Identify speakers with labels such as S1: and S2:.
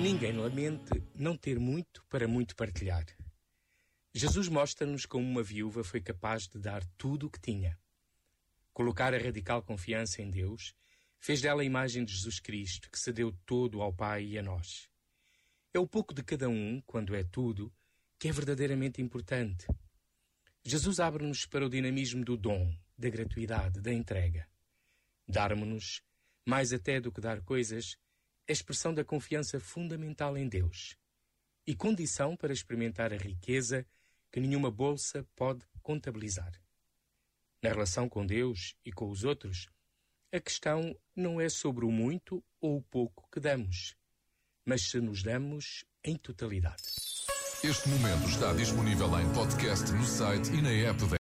S1: Ninguém lamente não ter muito para muito partilhar. Jesus mostra-nos como uma viúva foi capaz de dar tudo o que tinha. Colocar a radical confiança em Deus fez dela a imagem de Jesus Cristo, que se deu todo ao Pai e a nós. É o pouco de cada um, quando é tudo, que é verdadeiramente importante. Jesus abre-nos para o dinamismo do dom, da gratuidade, da entrega. Dar-nos mais até do que dar coisas, é expressão da confiança fundamental em Deus e condição para experimentar a riqueza que nenhuma bolsa pode contabilizar. Na relação com Deus e com os outros, a questão não é sobre o muito ou o pouco que damos, mas se nos damos em totalidade.
S2: Este momento está disponível em podcast no site e na app da